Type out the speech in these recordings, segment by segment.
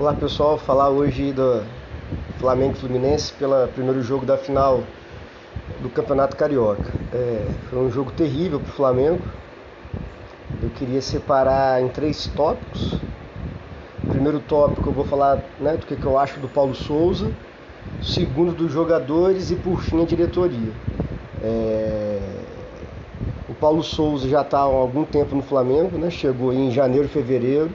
Olá pessoal, falar hoje do Flamengo Fluminense pelo primeiro jogo da final do Campeonato Carioca. É, foi um jogo terrível para o Flamengo. Eu queria separar em três tópicos. Primeiro tópico eu vou falar né, do que, que eu acho do Paulo Souza. Segundo dos jogadores e por fim a diretoria. É... O Paulo Souza já está há algum tempo no Flamengo, né? chegou em janeiro, fevereiro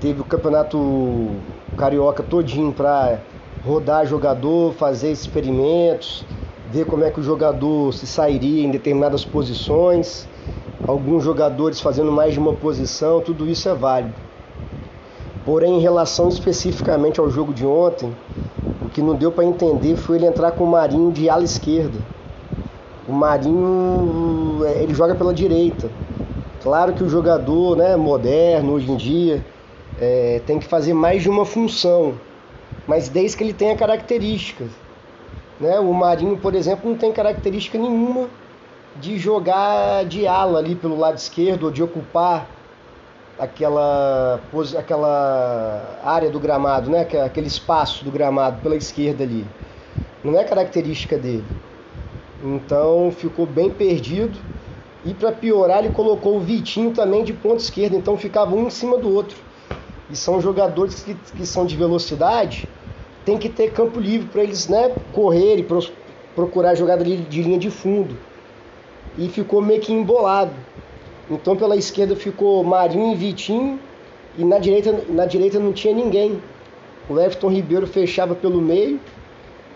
teve o campeonato carioca todinho para rodar jogador, fazer experimentos, ver como é que o jogador se sairia em determinadas posições, alguns jogadores fazendo mais de uma posição, tudo isso é válido. Porém, em relação especificamente ao jogo de ontem, o que não deu para entender foi ele entrar com o Marinho de ala esquerda. O Marinho, ele joga pela direita. Claro que o jogador, né, moderno hoje em dia, é, tem que fazer mais de uma função, mas desde que ele tenha características. Né? O Marinho, por exemplo, não tem característica nenhuma de jogar de ala ali pelo lado esquerdo ou de ocupar aquela, aquela área do gramado, né? aquele espaço do gramado pela esquerda ali. Não é característica dele. Então ficou bem perdido. E para piorar, ele colocou o Vitinho também de ponta esquerda, então ficava um em cima do outro e são jogadores que, que são de velocidade, tem que ter campo livre para eles né, correr e pro, procurar jogada de, de linha de fundo. E ficou meio que embolado. Então pela esquerda ficou Marinho e Vitinho e na direita, na direita não tinha ninguém. O Everton Ribeiro fechava pelo meio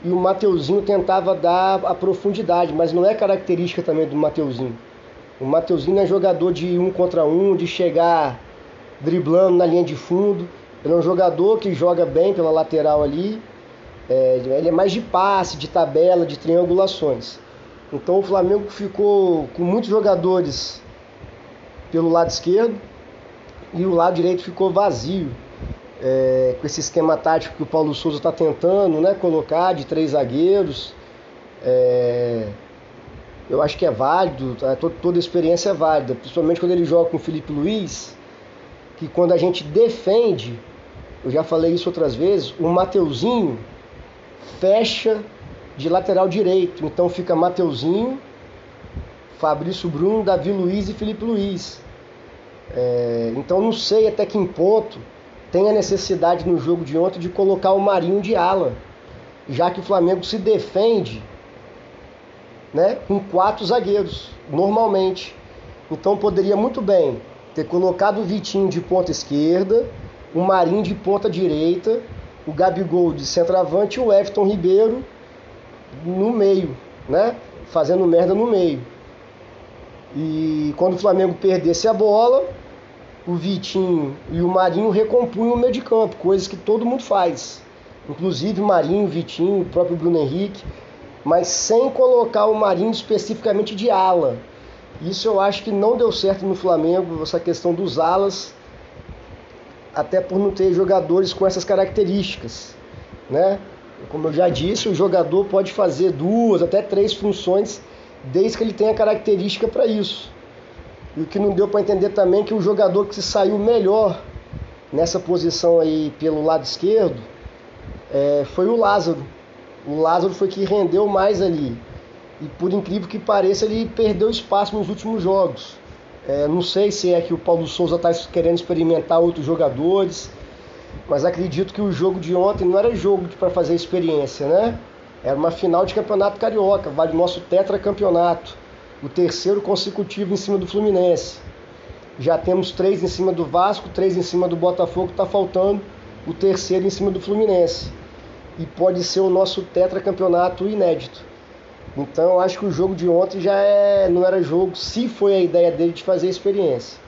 e o Mateuzinho tentava dar a profundidade, mas não é característica também do Mateuzinho. O Mateuzinho é jogador de um contra um, de chegar driblando na linha de fundo. Ele é um jogador que joga bem pela lateral ali. É, ele é mais de passe, de tabela, de triangulações. Então o Flamengo ficou com muitos jogadores pelo lado esquerdo e o lado direito ficou vazio. É, com esse esquema tático que o Paulo Souza está tentando né, colocar de três zagueiros. É, eu acho que é válido, tá? toda, a experiência é válida, principalmente quando ele joga com o Felipe Luiz que quando a gente defende, eu já falei isso outras vezes, o Mateuzinho fecha de lateral direito. Então fica Mateuzinho, Fabrício Bruno, Davi Luiz e Felipe Luiz. É, então não sei até que ponto tem a necessidade no jogo de ontem de colocar o Marinho de ala, já que o Flamengo se defende né, com quatro zagueiros, normalmente. Então poderia muito bem ter colocado o Vitinho de ponta esquerda, o Marinho de ponta direita, o Gabigol de centroavante e o Everton Ribeiro no meio, né? Fazendo merda no meio. E quando o Flamengo perdesse a bola, o Vitinho e o Marinho recompunham o meio de campo, coisas que todo mundo faz. Inclusive Marinho, Vitinho, o próprio Bruno Henrique, mas sem colocar o Marinho especificamente de ala isso eu acho que não deu certo no Flamengo, essa questão dos alas, até por não ter jogadores com essas características, né? Como eu já disse, o jogador pode fazer duas, até três funções, desde que ele tenha característica para isso. E o que não deu para entender também é que o jogador que se saiu melhor nessa posição aí pelo lado esquerdo é, foi o Lázaro. O Lázaro foi que rendeu mais ali. E por incrível que pareça, ele perdeu espaço nos últimos jogos. É, não sei se é que o Paulo Souza está querendo experimentar outros jogadores, mas acredito que o jogo de ontem não era jogo para fazer experiência, né? Era uma final de campeonato carioca, vale o nosso tetracampeonato, o terceiro consecutivo em cima do Fluminense. Já temos três em cima do Vasco, três em cima do Botafogo, está faltando o terceiro em cima do Fluminense. E pode ser o nosso tetracampeonato inédito. Então eu acho que o jogo de ontem já é, não era jogo, se foi a ideia dele de fazer a experiência.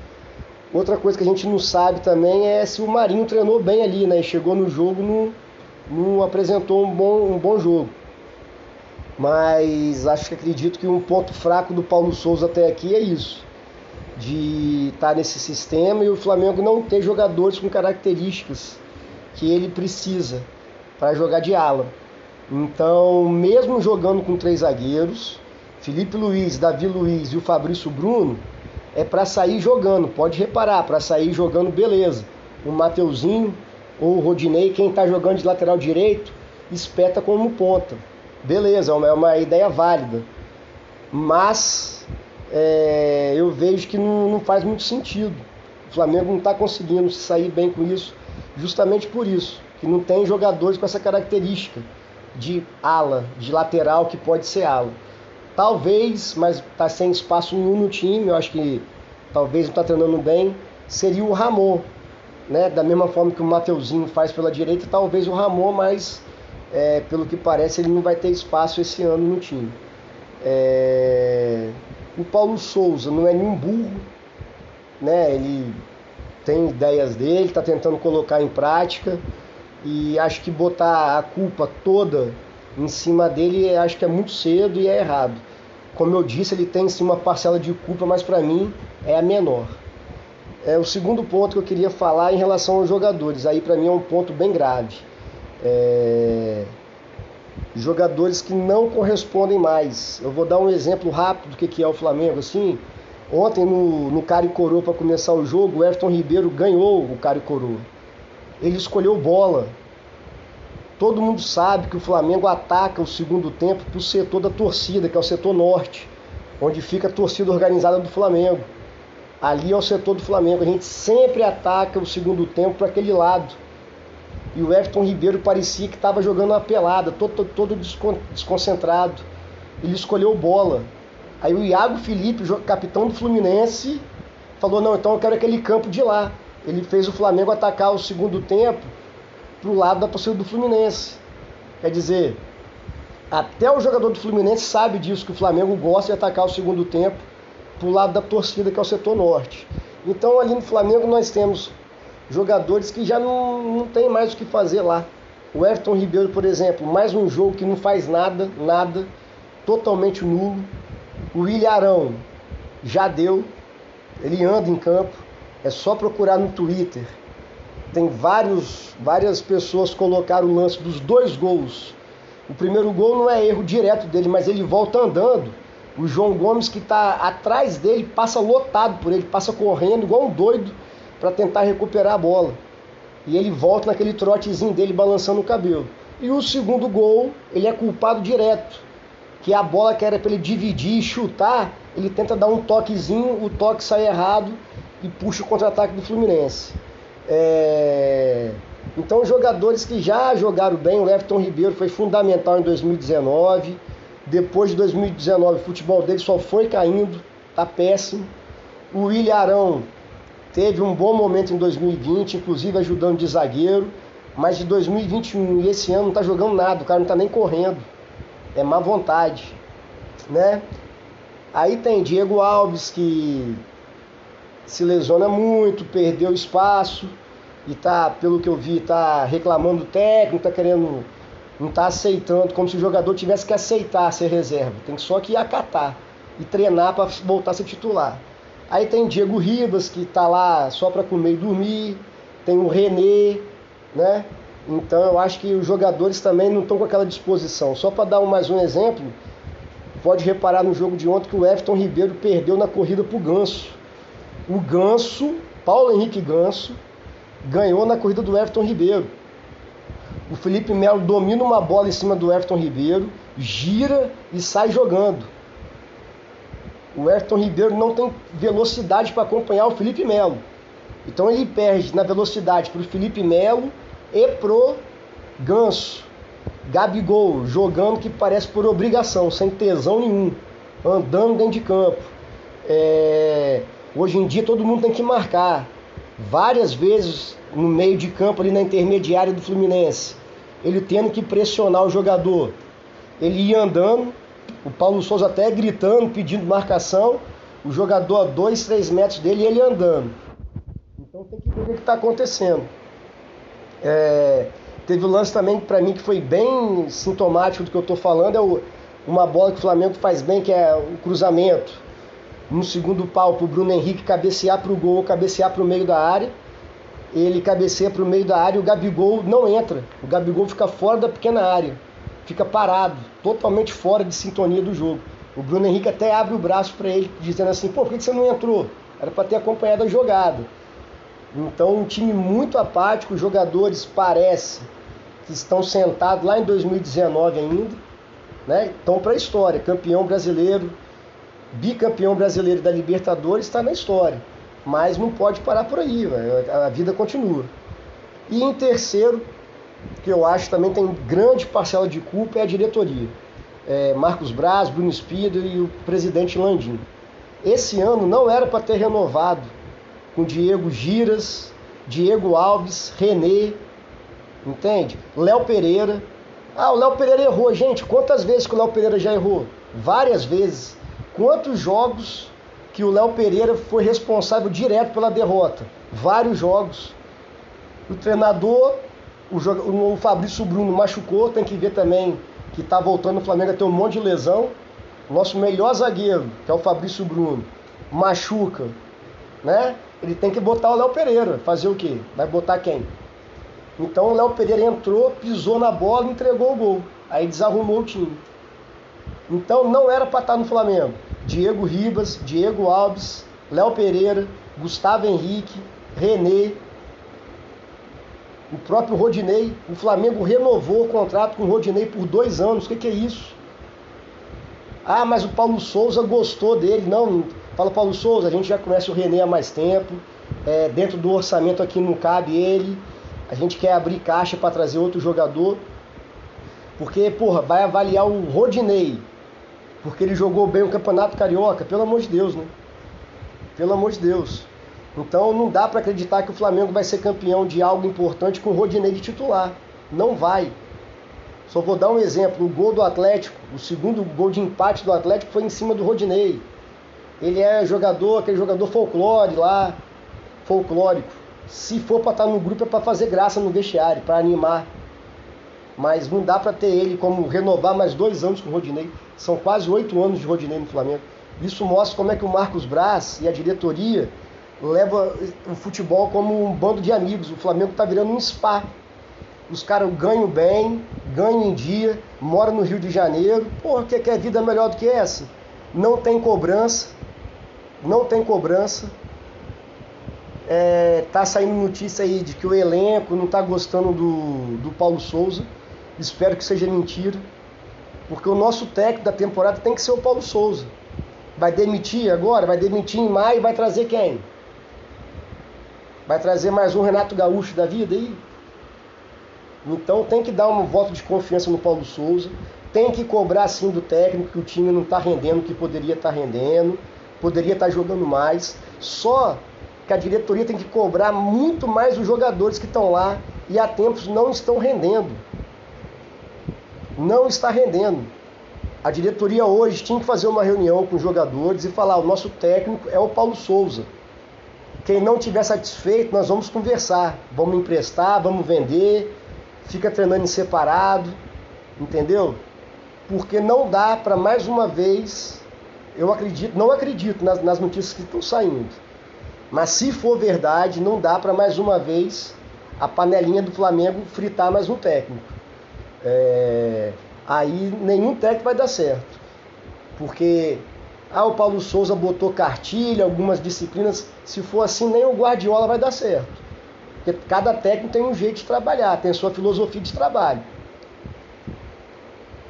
Outra coisa que a gente não sabe também é se o Marinho treinou bem ali, né? Chegou no jogo, não, não apresentou um bom, um bom jogo. Mas acho que acredito que um ponto fraco do Paulo Souza até aqui é isso. De estar tá nesse sistema e o Flamengo não ter jogadores com características que ele precisa para jogar de ala. Então, mesmo jogando com três zagueiros, Felipe Luiz, Davi Luiz e o Fabrício Bruno, é para sair jogando. Pode reparar, para sair jogando, beleza. O Mateuzinho ou o Rodinei, quem está jogando de lateral direito, espeta como ponta. Beleza, é uma, é uma ideia válida. Mas é, eu vejo que não, não faz muito sentido. O Flamengo não está conseguindo sair bem com isso, justamente por isso, que não tem jogadores com essa característica de ala, de lateral que pode ser ala. Talvez, mas está sem espaço nenhum no time, eu acho que talvez não está treinando bem, seria o Ramon. Né? Da mesma forma que o Mateuzinho faz pela direita, talvez o Ramon, mas é, pelo que parece ele não vai ter espaço esse ano no time. É... O Paulo Souza não é nenhum burro, né? ele tem ideias dele, está tentando colocar em prática e acho que botar a culpa toda em cima dele acho que é muito cedo e é errado. Como eu disse, ele tem sim uma parcela de culpa, mas para mim é a menor. É o segundo ponto que eu queria falar em relação aos jogadores. Aí para mim é um ponto bem grave. É... Jogadores que não correspondem mais. Eu vou dar um exemplo rápido do que é o Flamengo. Assim, ontem no, no Cari Coroa para começar o jogo, o Everton Ribeiro ganhou o Cari Coroa. Ele escolheu bola. Todo mundo sabe que o Flamengo ataca o segundo tempo para o setor da torcida, que é o setor norte, onde fica a torcida organizada do Flamengo. Ali é o setor do Flamengo. A gente sempre ataca o segundo tempo para aquele lado. E o Everton Ribeiro parecia que estava jogando uma pelada, todo, todo desconcentrado. Ele escolheu bola. Aí o Iago Felipe, capitão do Fluminense, falou: Não, então eu quero aquele campo de lá. Ele fez o Flamengo atacar o segundo tempo para o lado da torcida do Fluminense. Quer dizer, até o jogador do Fluminense sabe disso, que o Flamengo gosta de atacar o segundo tempo para o lado da torcida, que é o setor norte. Então ali no Flamengo nós temos jogadores que já não, não tem mais o que fazer lá. O Everton Ribeiro, por exemplo, mais um jogo que não faz nada, nada, totalmente nulo. O William Arão já deu, ele anda em campo, é só procurar no Twitter tem vários, várias pessoas colocaram o lance dos dois gols. O primeiro gol não é erro direto dele, mas ele volta andando. O João Gomes, que está atrás dele, passa lotado por ele, passa correndo igual um doido para tentar recuperar a bola. E ele volta naquele trotezinho dele balançando o cabelo. E o segundo gol, ele é culpado direto. Que a bola que era para ele dividir e chutar, ele tenta dar um toquezinho, o toque sai errado e puxa o contra-ataque do Fluminense. É... Então, jogadores que já jogaram bem, o Everton Ribeiro foi fundamental em 2019. Depois de 2019, o futebol dele só foi caindo, tá péssimo. O William Arão teve um bom momento em 2020, inclusive ajudando de zagueiro, mas de 2021 e esse ano não tá jogando nada, o cara não tá nem correndo. É má vontade, né? Aí tem Diego Alves que se lesiona muito, perdeu espaço e tá, pelo que eu vi, tá reclamando do técnico, tá querendo, não tá aceitando, como se o jogador tivesse que aceitar ser reserva. Tem só que acatar e treinar para voltar a ser titular. Aí tem Diego Ribas, que tá lá só para comer e dormir, tem o René, né? Então eu acho que os jogadores também não estão com aquela disposição. Só para dar mais um exemplo, pode reparar no jogo de ontem que o Everton Ribeiro perdeu na corrida pro Ganso o Ganso, Paulo Henrique Ganso, ganhou na corrida do Everton Ribeiro. O Felipe Melo domina uma bola em cima do Everton Ribeiro, gira e sai jogando. O Everton Ribeiro não tem velocidade para acompanhar o Felipe Melo. Então ele perde na velocidade para o Felipe Melo e pro Ganso. Gabigol jogando que parece por obrigação, sem tesão nenhum, andando dentro de campo. É... Hoje em dia todo mundo tem que marcar várias vezes no meio de campo ali na intermediária do Fluminense. Ele tendo que pressionar o jogador. Ele ia andando, o Paulo Souza até gritando, pedindo marcação, o jogador a dois, três metros dele e ele andando. Então tem que ver o que está acontecendo. É, teve um lance também para mim que foi bem sintomático do que eu estou falando, é o, uma bola que o Flamengo faz bem, que é o cruzamento no segundo pau para o Bruno Henrique cabecear para o gol, cabecear para o meio da área. Ele cabeceia para o meio da área e o Gabigol não entra. O Gabigol fica fora da pequena área, fica parado, totalmente fora de sintonia do jogo. O Bruno Henrique até abre o braço para ele, dizendo assim: pô, por que você não entrou? Era para ter acompanhado a jogada. Então, um time muito apático, os jogadores parece que estão sentados lá em 2019 ainda, né? Estão para a história, campeão brasileiro, bicampeão brasileiro da Libertadores está na história, mas não pode parar por aí, a vida continua. E em terceiro, que eu acho também tem grande parcela de culpa, é a diretoria. É Marcos Braz, Bruno Spider e o presidente Landim. Esse ano não era para ter renovado com Diego Giras, Diego Alves, René, entende? Léo Pereira. Ah, o Léo Pereira errou. Gente, quantas vezes que o Léo Pereira já errou? Várias vezes. Quantos jogos que o Léo Pereira foi responsável direto pela derrota? Vários jogos. O treinador, o, o Fabrício Bruno machucou, tem que ver também que está voltando no Flamengo a ter um monte de lesão. O nosso melhor zagueiro, que é o Fabrício Bruno, machuca, né? Ele tem que botar o Léo Pereira. Fazer o quê? Vai botar quem? Então o Léo Pereira entrou, pisou na bola entregou o gol. Aí desarrumou o time. Então não era para estar no Flamengo. Diego Ribas, Diego Alves, Léo Pereira, Gustavo Henrique, René, o próprio Rodinei. O Flamengo renovou o contrato com o Rodinei por dois anos. O que, que é isso? Ah, mas o Paulo Souza gostou dele. Não, fala Paulo Souza, a gente já conhece o René há mais tempo. É, dentro do orçamento aqui não cabe ele. A gente quer abrir caixa para trazer outro jogador. Porque, porra, vai avaliar o Rodinei. Porque ele jogou bem o Campeonato Carioca. Pelo amor de Deus, né? Pelo amor de Deus. Então não dá para acreditar que o Flamengo vai ser campeão de algo importante com o Rodinei de titular. Não vai. Só vou dar um exemplo. O gol do Atlético, o segundo gol de empate do Atlético foi em cima do Rodinei. Ele é jogador, aquele jogador folclore lá, folclórico. Se for para estar tá no grupo é para fazer graça no vestiário, para animar. Mas não dá para ter ele como renovar mais dois anos com o Rodinei. São quase oito anos de Rodinei no Flamengo. Isso mostra como é que o Marcos Braz e a diretoria leva o futebol como um bando de amigos. O Flamengo está virando um spa. Os caras ganham bem, ganham em dia, moram no Rio de Janeiro. Porra, que é vida melhor do que essa? Não tem cobrança, não tem cobrança. É, tá saindo notícia aí de que o elenco não está gostando do, do Paulo Souza. Espero que seja mentira. Porque o nosso técnico da temporada tem que ser o Paulo Souza. Vai demitir agora? Vai demitir em maio e vai trazer quem? Vai trazer mais um Renato Gaúcho da vida aí? Então tem que dar um voto de confiança no Paulo Souza. Tem que cobrar sim do técnico que o time não está rendendo o que poderia estar tá rendendo, poderia estar tá jogando mais. Só que a diretoria tem que cobrar muito mais os jogadores que estão lá e há tempos não estão rendendo. Não está rendendo. A diretoria hoje tinha que fazer uma reunião com os jogadores e falar: o nosso técnico é o Paulo Souza. Quem não tiver satisfeito, nós vamos conversar. Vamos emprestar, vamos vender, fica treinando em separado, entendeu? Porque não dá para mais uma vez, eu acredito, não acredito nas, nas notícias que estão saindo. Mas se for verdade, não dá para mais uma vez a panelinha do Flamengo fritar mais um técnico. É, aí nenhum técnico vai dar certo. Porque ah, o Paulo Souza botou cartilha, algumas disciplinas. Se for assim, nem o Guardiola vai dar certo. Porque cada técnico tem um jeito de trabalhar, tem a sua filosofia de trabalho.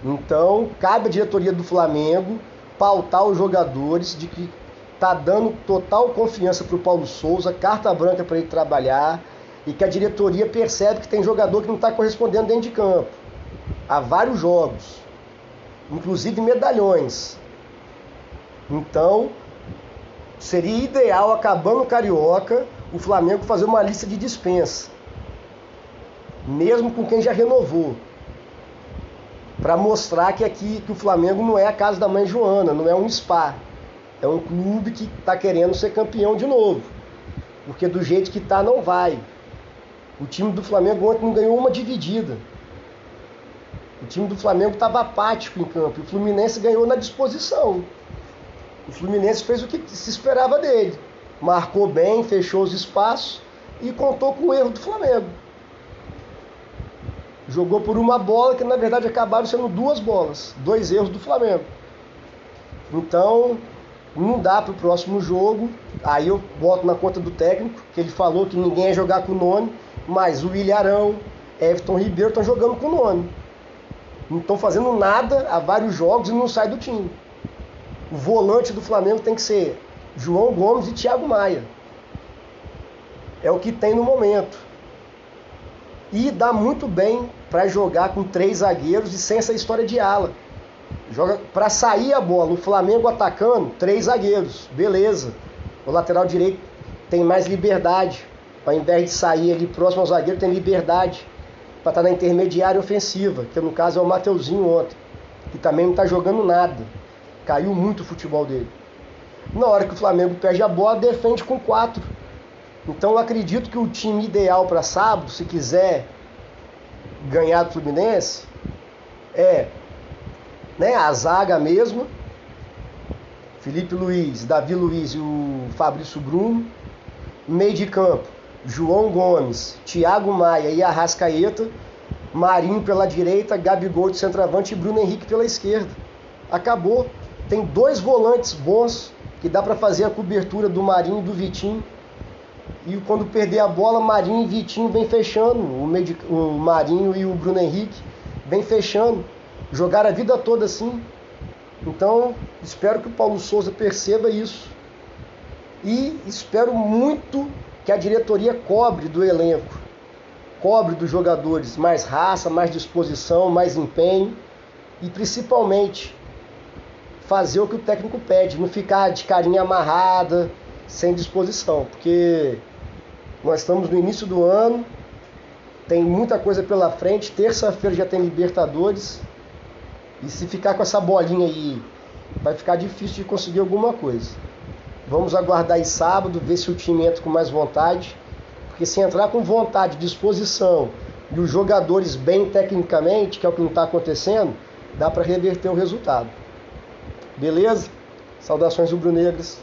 Então, cabe à diretoria do Flamengo pautar os jogadores de que está dando total confiança para o Paulo Souza, carta branca para ele trabalhar e que a diretoria percebe que tem jogador que não está correspondendo dentro de campo. Há vários jogos, inclusive medalhões. Então, seria ideal, acabando o Carioca, o Flamengo fazer uma lista de dispensa. Mesmo com quem já renovou. Para mostrar que aqui que o Flamengo não é a casa da mãe Joana, não é um spa. É um clube que está querendo ser campeão de novo. Porque do jeito que está não vai. O time do Flamengo ontem não ganhou uma dividida. O time do Flamengo estava apático em campo. O Fluminense ganhou na disposição. O Fluminense fez o que se esperava dele. Marcou bem, fechou os espaços e contou com o erro do Flamengo. Jogou por uma bola que na verdade acabaram sendo duas bolas, dois erros do Flamengo. Então, não dá para o próximo jogo Aí eu boto na conta do técnico, que ele falou que ninguém ia jogar com o nome, mas o Ilharão, Everton Ribeiro estão jogando com o nome. Não estão fazendo nada há vários jogos e não sai do time. O volante do Flamengo tem que ser João Gomes e Thiago Maia. É o que tem no momento. E dá muito bem para jogar com três zagueiros e sem essa história de ala. Joga para sair a bola, o Flamengo atacando, três zagueiros, beleza. O lateral direito tem mais liberdade. Ao invés de sair ali próximo ao zagueiro, tem liberdade para estar tá na intermediária ofensiva, que no caso é o Mateuzinho ontem, que também não está jogando nada. Caiu muito o futebol dele. Na hora que o Flamengo perde a bola, defende com quatro. Então eu acredito que o time ideal para sábado, se quiser ganhar do Fluminense, é né, a zaga mesmo, Felipe Luiz, Davi Luiz e o Fabrício Bruno. Meio de campo, João Gomes, Thiago Maia e Arrascaeta, Marinho pela direita, Gabigol de centroavante e Bruno Henrique pela esquerda. Acabou. Tem dois volantes bons que dá para fazer a cobertura do Marinho e do Vitinho. E quando perder a bola, Marinho e Vitinho vem fechando. O, o Marinho e o Bruno Henrique vem fechando. Jogaram a vida toda assim. Então, espero que o Paulo Souza perceba isso. E espero muito que a diretoria cobre do elenco, cobre dos jogadores mais raça, mais disposição, mais empenho e principalmente fazer o que o técnico pede, não ficar de carinha amarrada, sem disposição, porque nós estamos no início do ano, tem muita coisa pela frente, terça-feira já tem Libertadores, e se ficar com essa bolinha aí, vai ficar difícil de conseguir alguma coisa. Vamos aguardar aí sábado, ver se o time entra com mais vontade. Porque se entrar com vontade, disposição e os jogadores bem tecnicamente, que é o que não está acontecendo, dá para reverter o resultado. Beleza? Saudações rubro-negras.